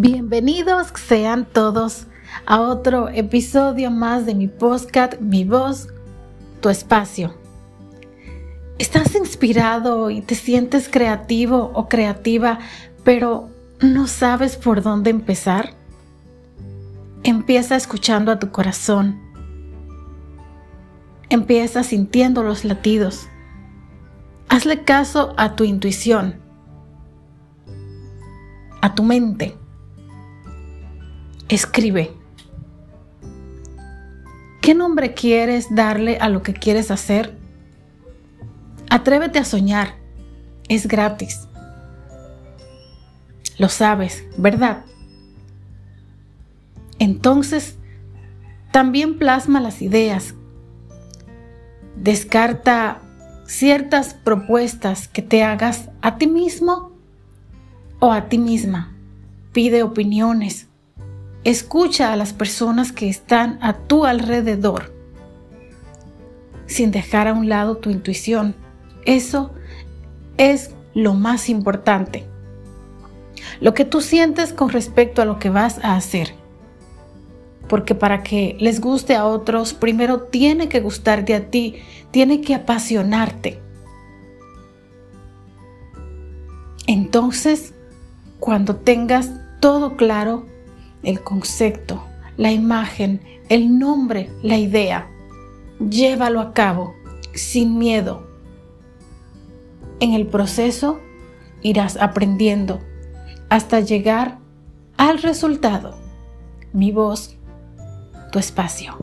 Bienvenidos sean todos a otro episodio más de mi podcast Mi voz, tu espacio. ¿Estás inspirado y te sientes creativo o creativa, pero no sabes por dónde empezar? Empieza escuchando a tu corazón. Empieza sintiendo los latidos. Hazle caso a tu intuición, a tu mente Escribe. ¿Qué nombre quieres darle a lo que quieres hacer? Atrévete a soñar. Es gratis. Lo sabes, ¿verdad? Entonces, también plasma las ideas. Descarta ciertas propuestas que te hagas a ti mismo o a ti misma. Pide opiniones. Escucha a las personas que están a tu alrededor sin dejar a un lado tu intuición. Eso es lo más importante. Lo que tú sientes con respecto a lo que vas a hacer. Porque para que les guste a otros, primero tiene que gustarte a ti, tiene que apasionarte. Entonces, cuando tengas todo claro, el concepto, la imagen, el nombre, la idea. Llévalo a cabo sin miedo. En el proceso irás aprendiendo hasta llegar al resultado. Mi voz, tu espacio.